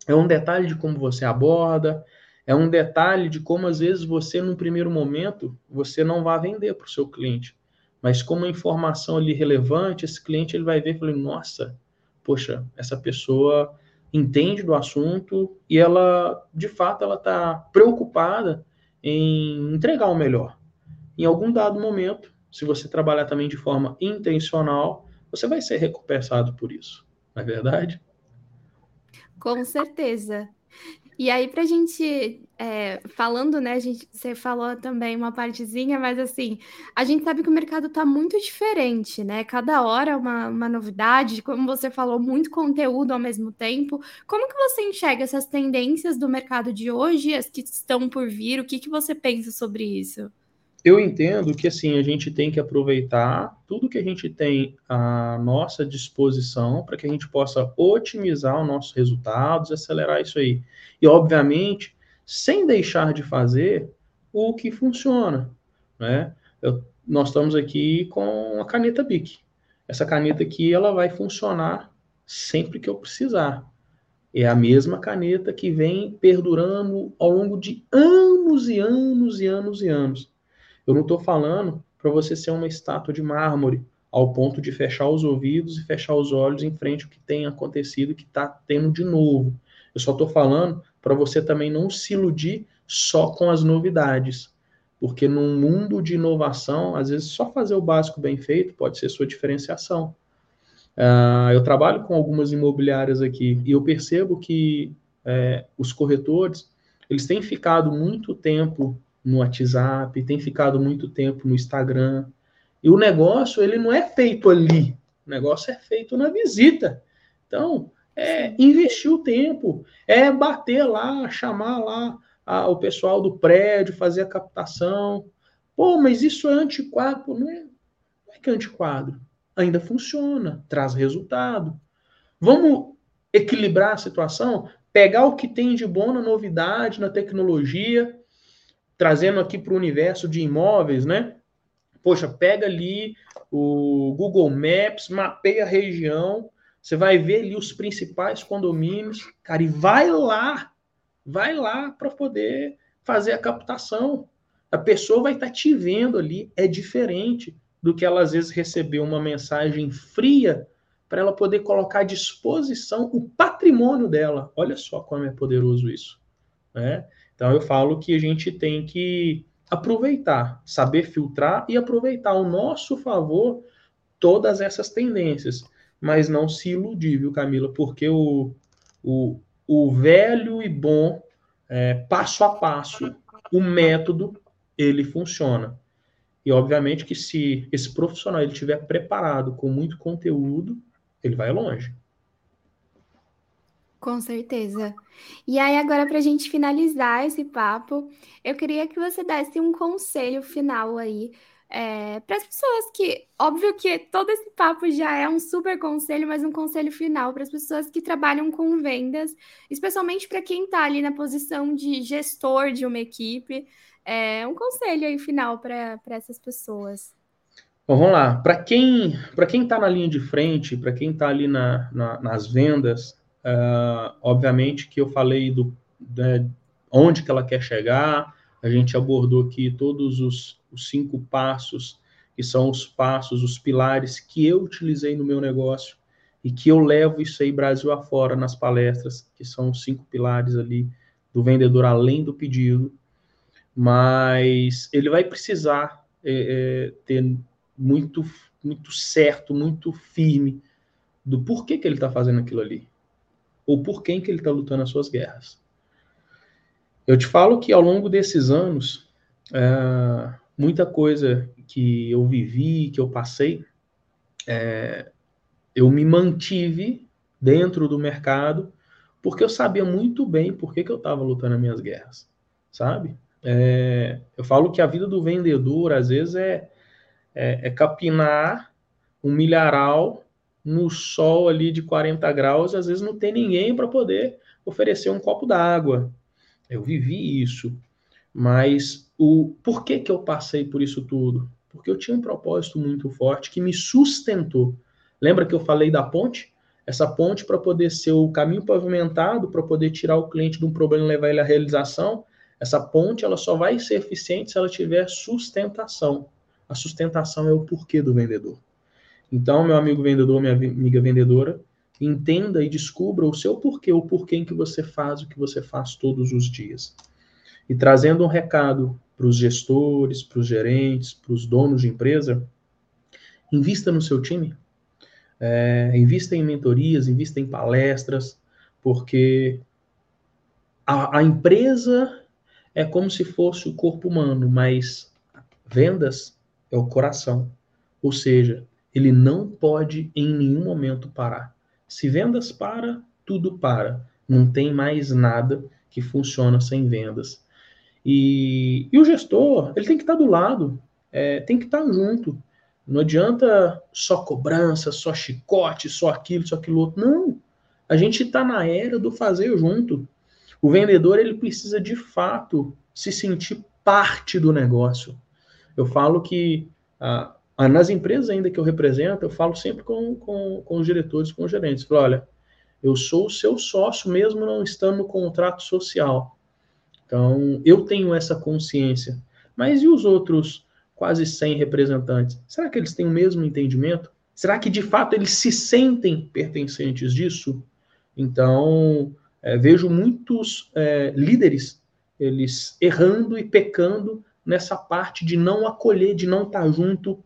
é um detalhe de como você aborda, é um detalhe de como às vezes você, num primeiro momento, você não vai vender para o seu cliente. Mas como uma informação ali relevante, esse cliente ele vai ver e falar, nossa, poxa, essa pessoa entende do assunto e ela, de fato, ela está preocupada em entregar o melhor. Em algum dado momento, se você trabalhar também de forma intencional, você vai ser recompensado por isso. Não é verdade? Com certeza. E aí, para a gente, é, falando, né, a gente, você falou também uma partezinha, mas assim, a gente sabe que o mercado está muito diferente, né? Cada hora uma, uma novidade, como você falou, muito conteúdo ao mesmo tempo. Como que você enxerga essas tendências do mercado de hoje, as que estão por vir? O que, que você pensa sobre isso? Eu entendo que assim a gente tem que aproveitar tudo que a gente tem à nossa disposição para que a gente possa otimizar os nossos resultados, acelerar isso aí. E obviamente, sem deixar de fazer o que funciona, né? Eu, nós estamos aqui com a caneta Bic. Essa caneta aqui ela vai funcionar sempre que eu precisar. É a mesma caneta que vem perdurando ao longo de anos e anos e anos e anos. Eu não estou falando para você ser uma estátua de mármore, ao ponto de fechar os ouvidos e fechar os olhos em frente ao que tem acontecido, que está tendo de novo. Eu só estou falando para você também não se iludir só com as novidades. Porque num mundo de inovação, às vezes só fazer o básico bem feito pode ser sua diferenciação. Uh, eu trabalho com algumas imobiliárias aqui e eu percebo que é, os corretores eles têm ficado muito tempo no WhatsApp, tem ficado muito tempo no Instagram. E o negócio, ele não é feito ali. O negócio é feito na visita. Então, é investir o tempo, é bater lá, chamar lá a, o pessoal do prédio, fazer a captação. Pô, mas isso é antiquado. Não é, não é que é antiquado. Ainda funciona, traz resultado. Vamos equilibrar a situação? pegar o que tem de bom na novidade, na tecnologia, trazendo aqui para o universo de imóveis, né? Poxa, pega ali o Google Maps, mapeia a região, você vai ver ali os principais condomínios, cara, e vai lá, vai lá para poder fazer a captação. A pessoa vai estar tá te vendo ali, é diferente do que ela às vezes receber uma mensagem fria para ela poder colocar à disposição o patrimônio dela. Olha só como é poderoso isso. Né? Então eu falo que a gente tem que aproveitar, saber filtrar e aproveitar ao nosso favor todas essas tendências mas não se iludir, viu, Camila? Porque o, o, o velho e bom é, passo a passo, o método, ele funciona. E obviamente que se esse profissional ele estiver preparado com muito conteúdo, ele vai longe. Com certeza. E aí, agora, para a gente finalizar esse papo, eu queria que você desse um conselho final aí é, para as pessoas que, óbvio que todo esse papo já é um super conselho, mas um conselho final para as pessoas que trabalham com vendas, especialmente para quem está ali na posição de gestor de uma equipe, é um conselho aí final para essas pessoas. Bom, vamos lá. Para quem para quem está na linha de frente, para quem está ali na, na, nas vendas, uh, obviamente que eu falei do né, onde que ela quer chegar, a gente abordou aqui todos os os cinco passos, que são os passos, os pilares que eu utilizei no meu negócio e que eu levo isso aí Brasil afora nas palestras, que são os cinco pilares ali do vendedor além do pedido. Mas ele vai precisar é, é, ter muito, muito certo, muito firme do porquê que ele está fazendo aquilo ali. Ou por quem que ele está lutando as suas guerras. Eu te falo que ao longo desses anos, é, muita coisa que eu vivi, que eu passei, é, eu me mantive dentro do mercado porque eu sabia muito bem por que, que eu estava lutando as minhas guerras, sabe? É, eu falo que a vida do vendedor, às vezes, é, é, é capinar um milharal no sol ali de 40 graus, às vezes não tem ninguém para poder oferecer um copo d'água. Eu vivi isso. Mas o por que, que eu passei por isso tudo? Porque eu tinha um propósito muito forte que me sustentou. Lembra que eu falei da ponte? Essa ponte para poder ser o caminho pavimentado, para poder tirar o cliente de um problema e levar ele à realização, essa ponte ela só vai ser eficiente se ela tiver sustentação. A sustentação é o porquê do vendedor. Então, meu amigo vendedor, minha amiga vendedora, entenda e descubra o seu porquê, o porquê em que você faz o que você faz todos os dias. E trazendo um recado para os gestores, para os gerentes, para os donos de empresa, invista no seu time, é, invista em mentorias, invista em palestras, porque a, a empresa é como se fosse o corpo humano, mas vendas é o coração. Ou seja, ele não pode em nenhum momento parar. Se vendas para, tudo para. Não tem mais nada que funciona sem vendas. E, e o gestor, ele tem que estar do lado, é, tem que estar junto. Não adianta só cobrança, só chicote, só aquilo, só aquilo outro. Não. A gente está na era do fazer junto. O vendedor ele precisa de fato se sentir parte do negócio. Eu falo que ah, nas empresas ainda que eu represento, eu falo sempre com, com, com os diretores, com os gerentes. Falo, olha, eu sou o seu sócio mesmo não estando no contrato social. Então, eu tenho essa consciência. Mas e os outros quase 100 representantes? Será que eles têm o mesmo entendimento? Será que de fato eles se sentem pertencentes disso? Então, é, vejo muitos é, líderes eles errando e pecando nessa parte de não acolher, de não estar junto,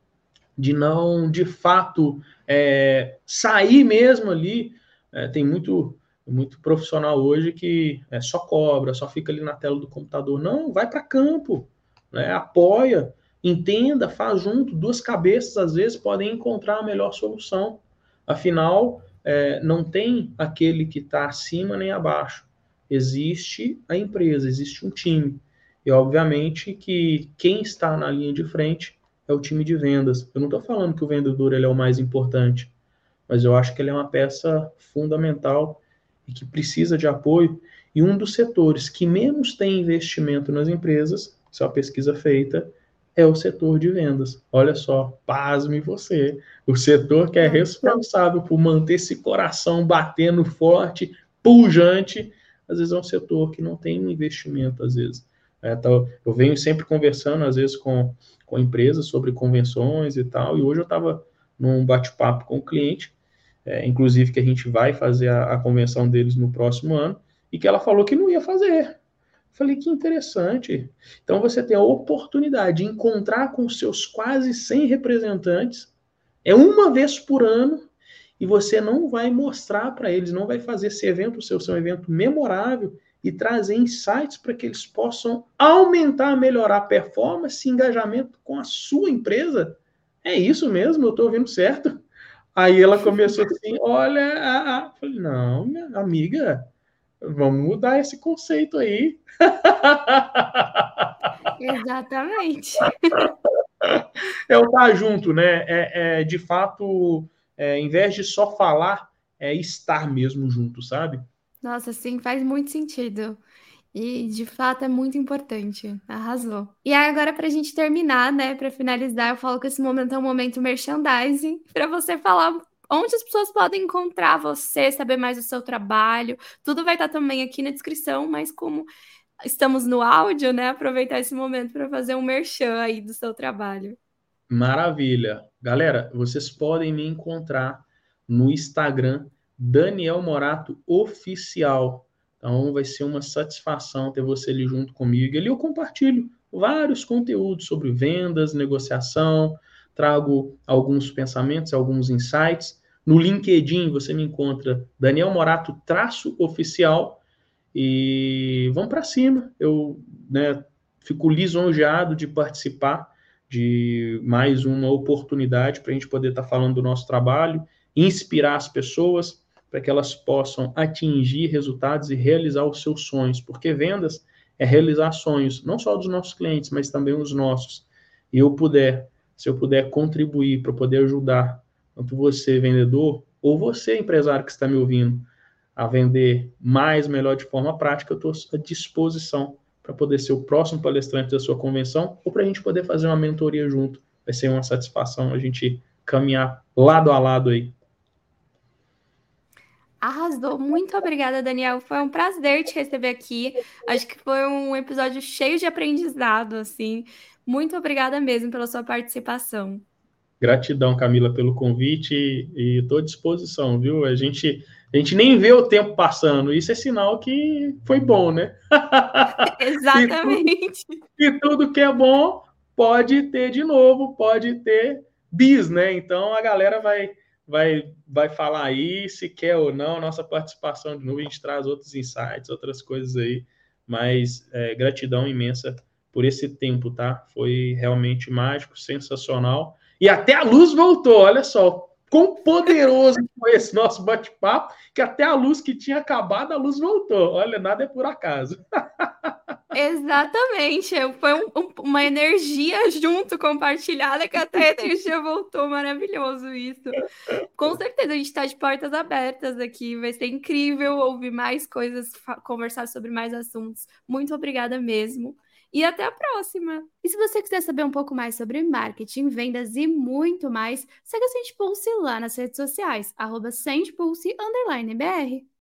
de não de fato é, sair mesmo ali. É, tem muito muito profissional hoje que é, só cobra, só fica ali na tela do computador. Não, vai para campo, né? apoia, entenda, faz junto. Duas cabeças, às vezes, podem encontrar a melhor solução. Afinal, é, não tem aquele que está acima nem abaixo. Existe a empresa, existe um time. E, obviamente, que quem está na linha de frente é o time de vendas. Eu não estou falando que o vendedor ele é o mais importante, mas eu acho que ele é uma peça fundamental e que precisa de apoio, e um dos setores que menos tem investimento nas empresas, isso é uma pesquisa feita, é o setor de vendas. Olha só, pasme você. O setor que é responsável por manter esse coração batendo forte, pujante, às vezes é um setor que não tem investimento, às vezes. É, então, eu venho sempre conversando, às vezes, com, com empresas sobre convenções e tal, e hoje eu estava num bate-papo com o cliente, é, inclusive que a gente vai fazer a, a convenção deles no próximo ano, e que ela falou que não ia fazer. Falei, que interessante. Então você tem a oportunidade de encontrar com seus quase 100 representantes, é uma vez por ano, e você não vai mostrar para eles, não vai fazer esse evento seu, seu evento memorável e trazer insights para que eles possam aumentar, melhorar a performance e engajamento com a sua empresa. É isso mesmo, eu estou ouvindo certo. Aí ela começou assim: olha, a, a... falei, não, minha amiga, Vamos mudar esse conceito aí. Exatamente. É o estar junto, né? É, é de fato, é, em vez de só falar, é estar mesmo junto, sabe? Nossa, sim, faz muito sentido. E de fato é muito importante. Arrasou. E agora, para a gente terminar, né? Para finalizar, eu falo que esse momento é um momento merchandising para você falar onde as pessoas podem encontrar você, saber mais do seu trabalho. Tudo vai estar também aqui na descrição, mas como estamos no áudio, né? Aproveitar esse momento para fazer um merchan aí do seu trabalho. Maravilha. Galera, vocês podem me encontrar no Instagram Daniel Morato Oficial. Então vai ser uma satisfação ter você ali junto comigo. Ali eu compartilho vários conteúdos sobre vendas, negociação, trago alguns pensamentos, alguns insights. No LinkedIn você me encontra Daniel Morato traço oficial e vamos para cima. Eu né, fico lisonjeado de participar de mais uma oportunidade para a gente poder estar tá falando do nosso trabalho, inspirar as pessoas para que elas possam atingir resultados e realizar os seus sonhos, porque vendas é realizar sonhos, não só dos nossos clientes, mas também os nossos. E eu puder se eu puder contribuir para poder ajudar tanto você, vendedor, ou você, empresário que está me ouvindo, a vender mais, melhor de forma prática, eu estou à disposição para poder ser o próximo palestrante da sua convenção ou para a gente poder fazer uma mentoria junto. Vai ser uma satisfação a gente caminhar lado a lado aí. Arrasou. Muito obrigada, Daniel. Foi um prazer te receber aqui. Acho que foi um episódio cheio de aprendizado, assim. Muito obrigada mesmo pela sua participação. Gratidão, Camila, pelo convite e estou à disposição, viu? A gente, a gente nem vê o tempo passando, isso é sinal que foi bom, né? Exatamente. e, tudo, e tudo que é bom pode ter de novo, pode ter bis, né? Então a galera vai, vai, vai falar aí se quer ou não nossa participação de novo, a gente traz outros insights, outras coisas aí, mas é, gratidão imensa por esse tempo, tá? Foi realmente mágico, sensacional. E até a luz voltou, olha só. Quão poderoso foi esse nosso bate-papo, que até a luz que tinha acabado, a luz voltou. Olha, nada é por acaso. Exatamente. Foi um, um, uma energia junto, compartilhada, que até a energia voltou. Maravilhoso isso. Com certeza, a gente está de portas abertas aqui. Vai ser incrível ouvir mais coisas, conversar sobre mais assuntos. Muito obrigada mesmo. E até a próxima! E se você quiser saber um pouco mais sobre marketing, vendas e muito mais, segue a Sente Pulse lá nas redes sociais, arroba.